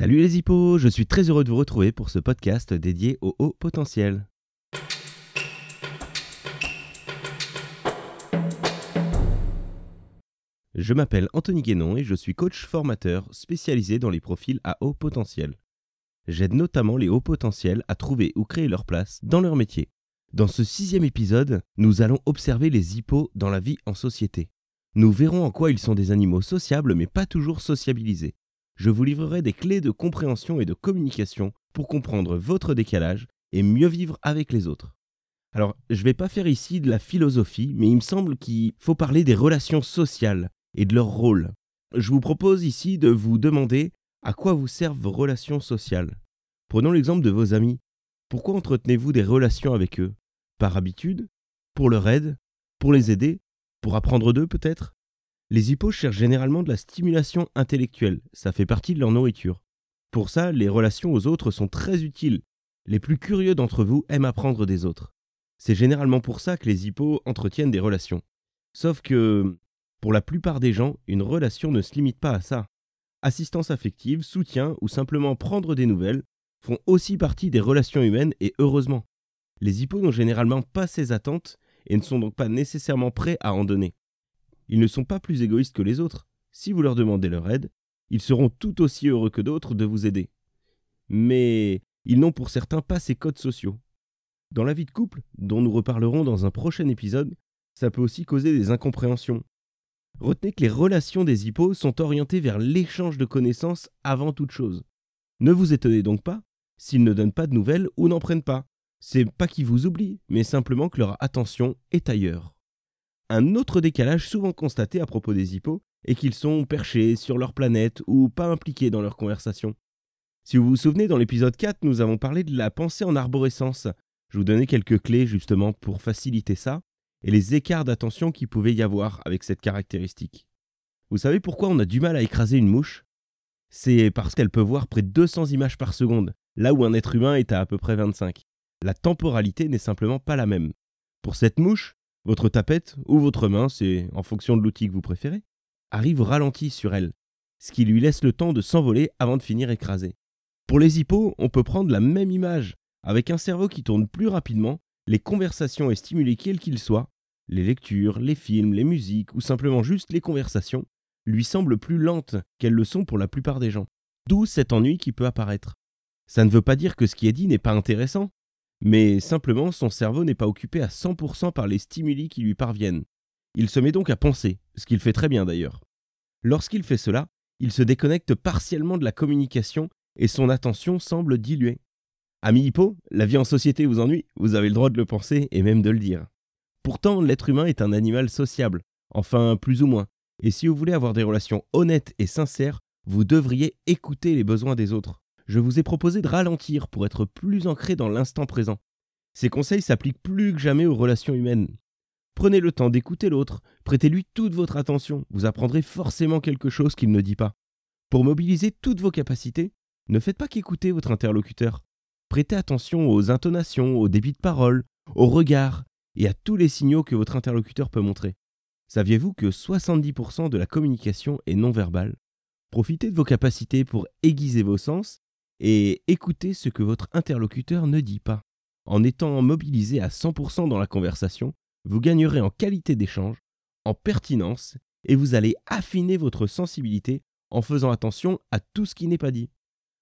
Salut les hippos, je suis très heureux de vous retrouver pour ce podcast dédié au haut potentiel. Je m'appelle Anthony Guénon et je suis coach formateur spécialisé dans les profils à haut potentiel. J'aide notamment les hauts potentiels à trouver ou créer leur place dans leur métier. Dans ce sixième épisode, nous allons observer les hippos dans la vie en société. Nous verrons en quoi ils sont des animaux sociables mais pas toujours sociabilisés. Je vous livrerai des clés de compréhension et de communication pour comprendre votre décalage et mieux vivre avec les autres. Alors, je ne vais pas faire ici de la philosophie, mais il me semble qu'il faut parler des relations sociales et de leur rôle. Je vous propose ici de vous demander à quoi vous servent vos relations sociales. Prenons l'exemple de vos amis. Pourquoi entretenez-vous des relations avec eux? Par habitude? Pour leur aide? Pour les aider? Pour apprendre d'eux peut-être? Les hippos cherchent généralement de la stimulation intellectuelle, ça fait partie de leur nourriture. Pour ça, les relations aux autres sont très utiles. Les plus curieux d'entre vous aiment apprendre des autres. C'est généralement pour ça que les hippos entretiennent des relations. Sauf que, pour la plupart des gens, une relation ne se limite pas à ça. Assistance affective, soutien ou simplement prendre des nouvelles font aussi partie des relations humaines et heureusement. Les hippos n'ont généralement pas ces attentes et ne sont donc pas nécessairement prêts à en donner. Ils ne sont pas plus égoïstes que les autres. Si vous leur demandez leur aide, ils seront tout aussi heureux que d'autres de vous aider. Mais ils n'ont pour certains pas ces codes sociaux. Dans la vie de couple, dont nous reparlerons dans un prochain épisode, ça peut aussi causer des incompréhensions. Retenez que les relations des hippos sont orientées vers l'échange de connaissances avant toute chose. Ne vous étonnez donc pas s'ils ne donnent pas de nouvelles ou n'en prennent pas. C'est pas qu'ils vous oublient, mais simplement que leur attention est ailleurs. Un autre décalage souvent constaté à propos des hippos est qu'ils sont perchés sur leur planète ou pas impliqués dans leur conversation. Si vous vous souvenez, dans l'épisode 4, nous avons parlé de la pensée en arborescence. Je vous donnais quelques clés justement pour faciliter ça et les écarts d'attention qu'il pouvait y avoir avec cette caractéristique. Vous savez pourquoi on a du mal à écraser une mouche? C'est parce qu'elle peut voir près de 200 images par seconde, là où un être humain est à à peu près 25. La temporalité n'est simplement pas la même. Pour cette mouche, votre tapette ou votre main, c'est en fonction de l'outil que vous préférez, arrive ralenti sur elle, ce qui lui laisse le temps de s'envoler avant de finir écrasé. Pour les hippos, on peut prendre la même image, avec un cerveau qui tourne plus rapidement, les conversations et stimuli quels qu'ils soient, les lectures, les films, les musiques ou simplement juste les conversations, lui semblent plus lentes qu'elles le sont pour la plupart des gens. D'où cet ennui qui peut apparaître. Ça ne veut pas dire que ce qui est dit n'est pas intéressant, mais simplement son cerveau n'est pas occupé à 100% par les stimuli qui lui parviennent. Il se met donc à penser, ce qu'il fait très bien d'ailleurs. Lorsqu'il fait cela, il se déconnecte partiellement de la communication et son attention semble diluée. Ami Hippo, la vie en société vous ennuie, vous avez le droit de le penser et même de le dire. Pourtant, l'être humain est un animal sociable, enfin plus ou moins, et si vous voulez avoir des relations honnêtes et sincères, vous devriez écouter les besoins des autres. Je vous ai proposé de ralentir pour être plus ancré dans l'instant présent. Ces conseils s'appliquent plus que jamais aux relations humaines. Prenez le temps d'écouter l'autre, prêtez-lui toute votre attention, vous apprendrez forcément quelque chose qu'il ne dit pas. Pour mobiliser toutes vos capacités, ne faites pas qu'écouter votre interlocuteur. Prêtez attention aux intonations, au débit de parole, au regard et à tous les signaux que votre interlocuteur peut montrer. Saviez-vous que 70% de la communication est non verbale? Profitez de vos capacités pour aiguiser vos sens et écoutez ce que votre interlocuteur ne dit pas. En étant mobilisé à 100% dans la conversation, vous gagnerez en qualité d'échange, en pertinence, et vous allez affiner votre sensibilité en faisant attention à tout ce qui n'est pas dit.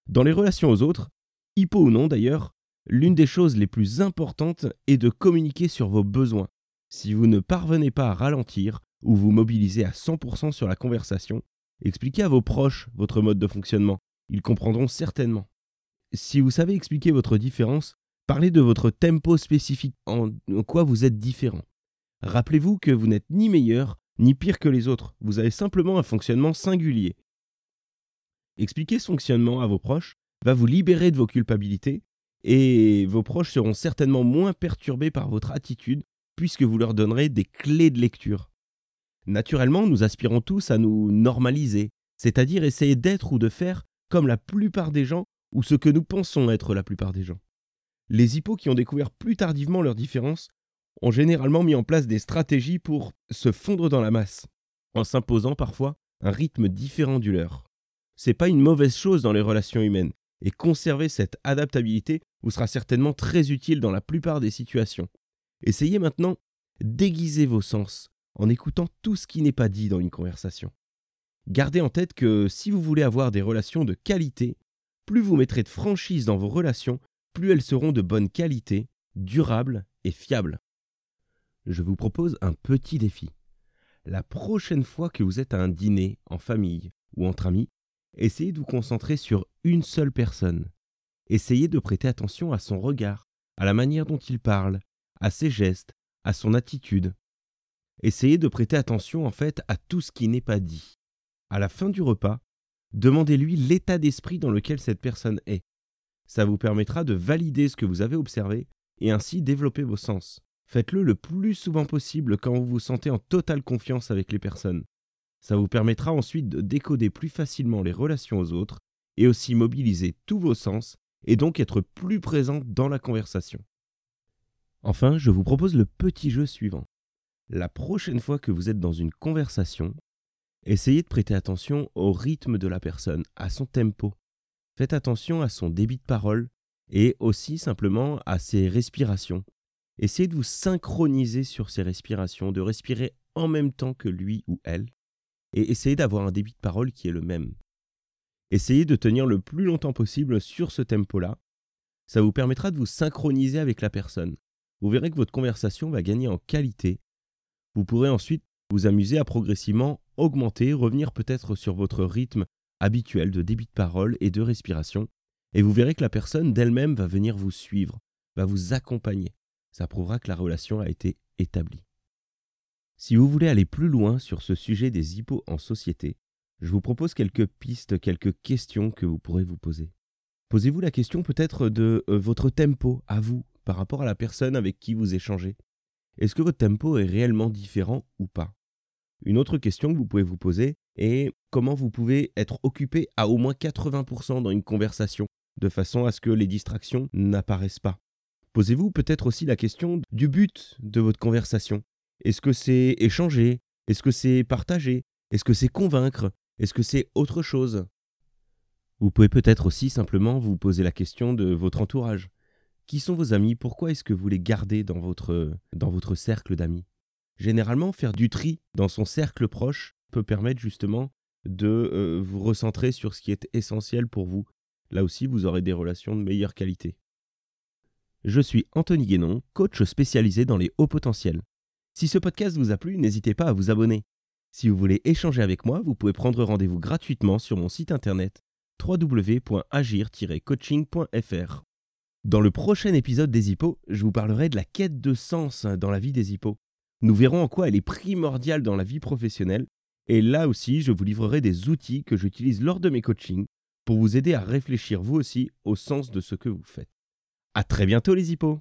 Dans les relations aux autres, Hippo ou non d'ailleurs, l'une des choses les plus importantes est de communiquer sur vos besoins. Si vous ne parvenez pas à ralentir ou vous mobiliser à 100% sur la conversation, expliquez à vos proches votre mode de fonctionnement. Ils comprendront certainement. Si vous savez expliquer votre différence, parlez de votre tempo spécifique, en quoi vous êtes différent. Rappelez-vous que vous n'êtes ni meilleur ni pire que les autres, vous avez simplement un fonctionnement singulier. Expliquer ce fonctionnement à vos proches va vous libérer de vos culpabilités et vos proches seront certainement moins perturbés par votre attitude puisque vous leur donnerez des clés de lecture. Naturellement, nous aspirons tous à nous normaliser, c'est-à-dire essayer d'être ou de faire comme la plupart des gens ou ce que nous pensons être la plupart des gens. Les hippos qui ont découvert plus tardivement leurs différences ont généralement mis en place des stratégies pour se fondre dans la masse, en s'imposant parfois un rythme différent du leur. c'est pas une mauvaise chose dans les relations humaines, et conserver cette adaptabilité vous sera certainement très utile dans la plupart des situations. Essayez maintenant d'aiguiser vos sens en écoutant tout ce qui n'est pas dit dans une conversation. Gardez en tête que si vous voulez avoir des relations de qualité, plus vous mettrez de franchise dans vos relations, plus elles seront de bonne qualité, durables et fiables. Je vous propose un petit défi. La prochaine fois que vous êtes à un dîner en famille ou entre amis, essayez de vous concentrer sur une seule personne. Essayez de prêter attention à son regard, à la manière dont il parle, à ses gestes, à son attitude. Essayez de prêter attention en fait à tout ce qui n'est pas dit. À la fin du repas, demandez-lui l'état d'esprit dans lequel cette personne est. Ça vous permettra de valider ce que vous avez observé et ainsi développer vos sens. Faites-le le plus souvent possible quand vous vous sentez en totale confiance avec les personnes. Ça vous permettra ensuite de décoder plus facilement les relations aux autres et aussi mobiliser tous vos sens et donc être plus présent dans la conversation. Enfin, je vous propose le petit jeu suivant. La prochaine fois que vous êtes dans une conversation, essayez de prêter attention au rythme de la personne, à son tempo. Faites attention à son débit de parole et aussi simplement à ses respirations. Essayez de vous synchroniser sur ses respirations, de respirer en même temps que lui ou elle, et essayez d'avoir un débit de parole qui est le même. Essayez de tenir le plus longtemps possible sur ce tempo-là. Ça vous permettra de vous synchroniser avec la personne. Vous verrez que votre conversation va gagner en qualité. Vous pourrez ensuite vous amuser à progressivement augmenter, revenir peut-être sur votre rythme habituel de débit de parole et de respiration, et vous verrez que la personne d'elle-même va venir vous suivre, va vous accompagner. Ça prouvera que la relation a été établie. Si vous voulez aller plus loin sur ce sujet des hippos en société, je vous propose quelques pistes, quelques questions que vous pourrez vous poser. Posez-vous la question peut-être de euh, votre tempo à vous par rapport à la personne avec qui vous échangez. Est-ce que votre tempo est réellement différent ou pas? Une autre question que vous pouvez vous poser est comment vous pouvez être occupé à au moins 80% dans une conversation, de façon à ce que les distractions n'apparaissent pas? Posez-vous peut-être aussi la question du but de votre conversation. Est-ce que c'est échanger? Est-ce que c'est partager? Est-ce que c'est convaincre? Est-ce que c'est autre chose? Vous pouvez peut-être aussi simplement vous poser la question de votre entourage. Qui sont vos amis? Pourquoi est-ce que vous les gardez dans votre, dans votre cercle d'amis? Généralement, faire du tri dans son cercle proche peut permettre justement de euh, vous recentrer sur ce qui est essentiel pour vous. Là aussi, vous aurez des relations de meilleure qualité. Je suis Anthony Guénon, coach spécialisé dans les hauts potentiels. Si ce podcast vous a plu, n'hésitez pas à vous abonner. Si vous voulez échanger avec moi, vous pouvez prendre rendez-vous gratuitement sur mon site internet www.agir-coaching.fr. Dans le prochain épisode des hippos, je vous parlerai de la quête de sens dans la vie des hippos. Nous verrons en quoi elle est primordiale dans la vie professionnelle, et là aussi, je vous livrerai des outils que j'utilise lors de mes coachings pour vous aider à réfléchir vous aussi au sens de ce que vous faites. À très bientôt les hippos